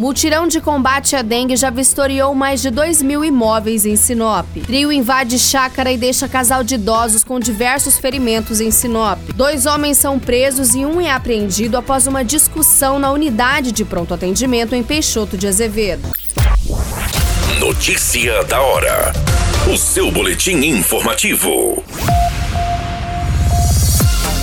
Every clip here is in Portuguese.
Mutirão de combate à dengue já vistoriou mais de 2 mil imóveis em Sinop. Trio invade chácara e deixa casal de idosos com diversos ferimentos em Sinop. Dois homens são presos e um é apreendido após uma discussão na unidade de pronto atendimento em Peixoto de Azevedo. Notícia da hora. O seu boletim informativo.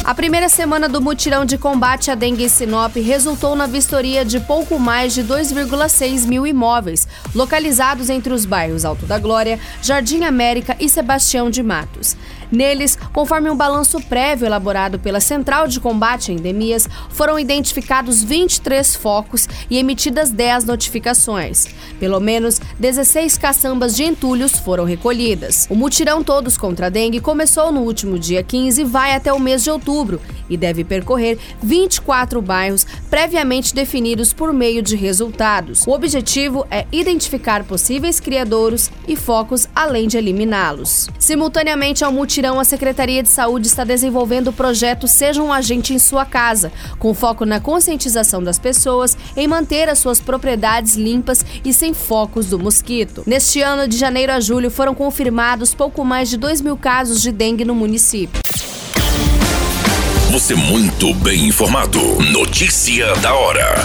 A primeira semana do mutirão de combate à dengue em Sinop resultou na vistoria de pouco mais de 2,6 mil imóveis, localizados entre os bairros Alto da Glória, Jardim América e Sebastião de Matos. Neles, conforme um balanço prévio elaborado pela Central de Combate a Endemias, foram identificados 23 focos e emitidas 10 notificações. Pelo menos 16 caçambas de entulhos foram recolhidas. O mutirão Todos contra a Dengue começou no último dia 15 e vai até o mês de outubro e deve percorrer 24 bairros previamente definidos por meio de resultados. O objetivo é identificar possíveis criadouros e focos, além de eliminá-los. Simultaneamente ao mutirão, a Secretaria de Saúde está desenvolvendo o projeto Seja um Agente em Sua Casa, com foco na conscientização das pessoas em manter as suas propriedades limpas e sem focos do mosquito. Neste ano, de janeiro a julho, foram confirmados pouco mais de 2 mil casos de dengue no município. Você muito bem informado. Notícia da hora.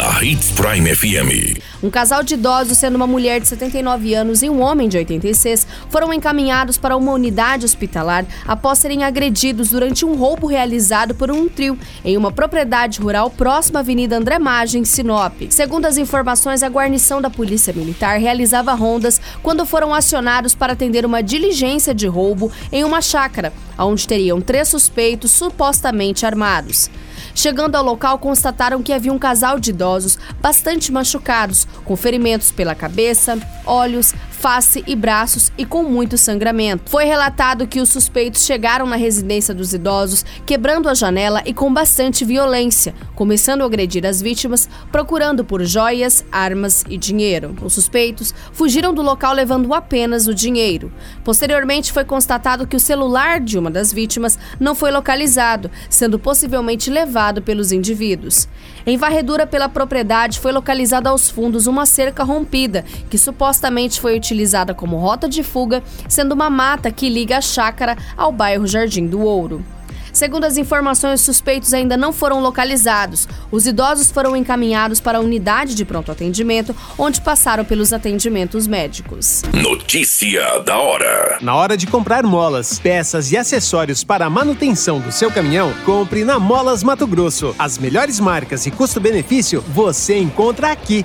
Na Hits Prime FM. Um casal de idosos, sendo uma mulher de 79 anos e um homem de 86, foram encaminhados para uma unidade hospitalar após serem agredidos durante um roubo realizado por um trio em uma propriedade rural próxima à Avenida André Magem, Sinop. Segundo as informações, a guarnição da Polícia Militar realizava rondas quando foram acionados para atender uma diligência de roubo em uma chácara, onde teriam três suspeitos supostamente armados. Chegando ao local, constataram que havia um casal de idosos bastante machucados, com ferimentos pela cabeça, olhos, face e braços e com muito sangramento. Foi relatado que os suspeitos chegaram na residência dos idosos, quebrando a janela e com bastante violência, começando a agredir as vítimas, procurando por joias, armas e dinheiro. Os suspeitos fugiram do local levando apenas o dinheiro. Posteriormente, foi constatado que o celular de uma das vítimas não foi localizado, sendo possivelmente levado pelos indivíduos. Em varredura pela propriedade foi localizada aos fundos uma cerca rompida, que supostamente foi utilizada como rota de fuga, sendo uma mata que liga a chácara ao bairro Jardim do Ouro. Segundo as informações, suspeitos ainda não foram localizados. Os idosos foram encaminhados para a unidade de pronto atendimento, onde passaram pelos atendimentos médicos. Notícia da hora. Na hora de comprar molas, peças e acessórios para a manutenção do seu caminhão, compre na Molas Mato Grosso. As melhores marcas e custo-benefício você encontra aqui.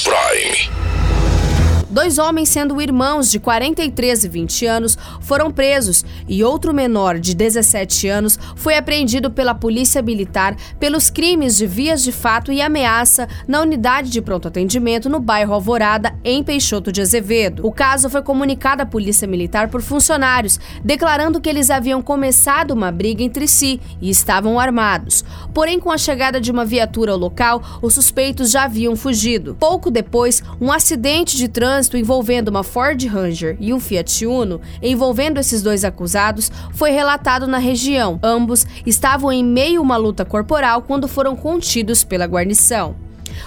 Dois homens, sendo irmãos de 43 e 20 anos, foram presos e outro menor de 17 anos foi apreendido pela Polícia Militar pelos crimes de vias de fato e ameaça na unidade de pronto atendimento no bairro Alvorada, em Peixoto de Azevedo. O caso foi comunicado à Polícia Militar por funcionários, declarando que eles haviam começado uma briga entre si e estavam armados. Porém, com a chegada de uma viatura ao local, os suspeitos já haviam fugido. Pouco depois, um acidente de trânsito envolvendo uma Ford Ranger e um Fiat Uno, envolvendo esses dois acusados, foi relatado na região. Ambos estavam em meio a uma luta corporal quando foram contidos pela guarnição.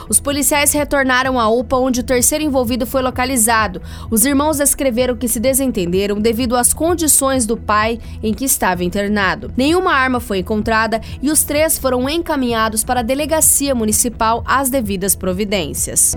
Os policiais retornaram à UPA onde o terceiro envolvido foi localizado. Os irmãos descreveram que se desentenderam devido às condições do pai em que estava internado. Nenhuma arma foi encontrada e os três foram encaminhados para a delegacia municipal às devidas providências.